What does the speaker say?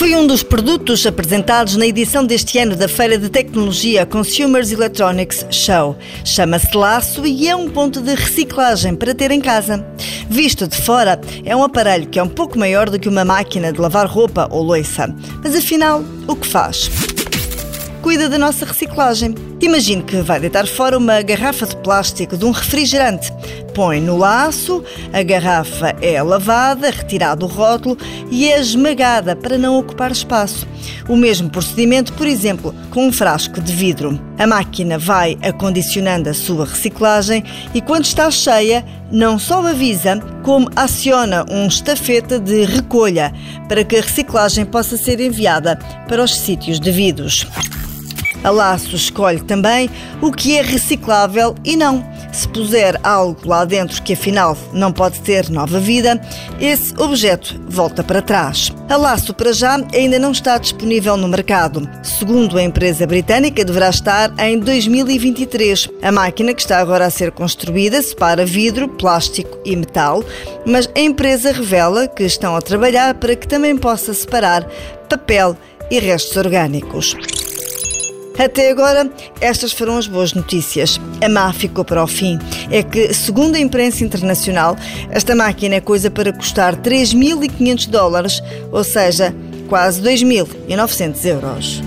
Foi um dos produtos apresentados na edição deste ano da Feira de Tecnologia Consumers Electronics Show. Chama-se Laço e é um ponto de reciclagem para ter em casa. Visto de fora, é um aparelho que é um pouco maior do que uma máquina de lavar roupa ou louça. Mas afinal, o que faz? cuida da nossa reciclagem. Imagine que vai deitar fora uma garrafa de plástico de um refrigerante. Põe no laço, a garrafa é lavada, retirado o rótulo e é esmagada para não ocupar espaço. O mesmo procedimento, por exemplo, com um frasco de vidro. A máquina vai acondicionando a sua reciclagem e, quando está cheia, não só avisa, como aciona um estafeta de recolha para que a reciclagem possa ser enviada para os sítios devidos. A Laço escolhe também o que é reciclável e não. Se puser algo lá dentro que afinal não pode ter nova vida, esse objeto volta para trás. A Laço, para já, ainda não está disponível no mercado. Segundo a empresa britânica, deverá estar em 2023. A máquina que está agora a ser construída separa vidro, plástico e metal, mas a empresa revela que estão a trabalhar para que também possa separar papel e restos orgânicos. Até agora, estas foram as boas notícias. A má ficou para o fim. É que, segundo a imprensa internacional, esta máquina é coisa para custar 3.500 dólares, ou seja, quase 2.900 euros.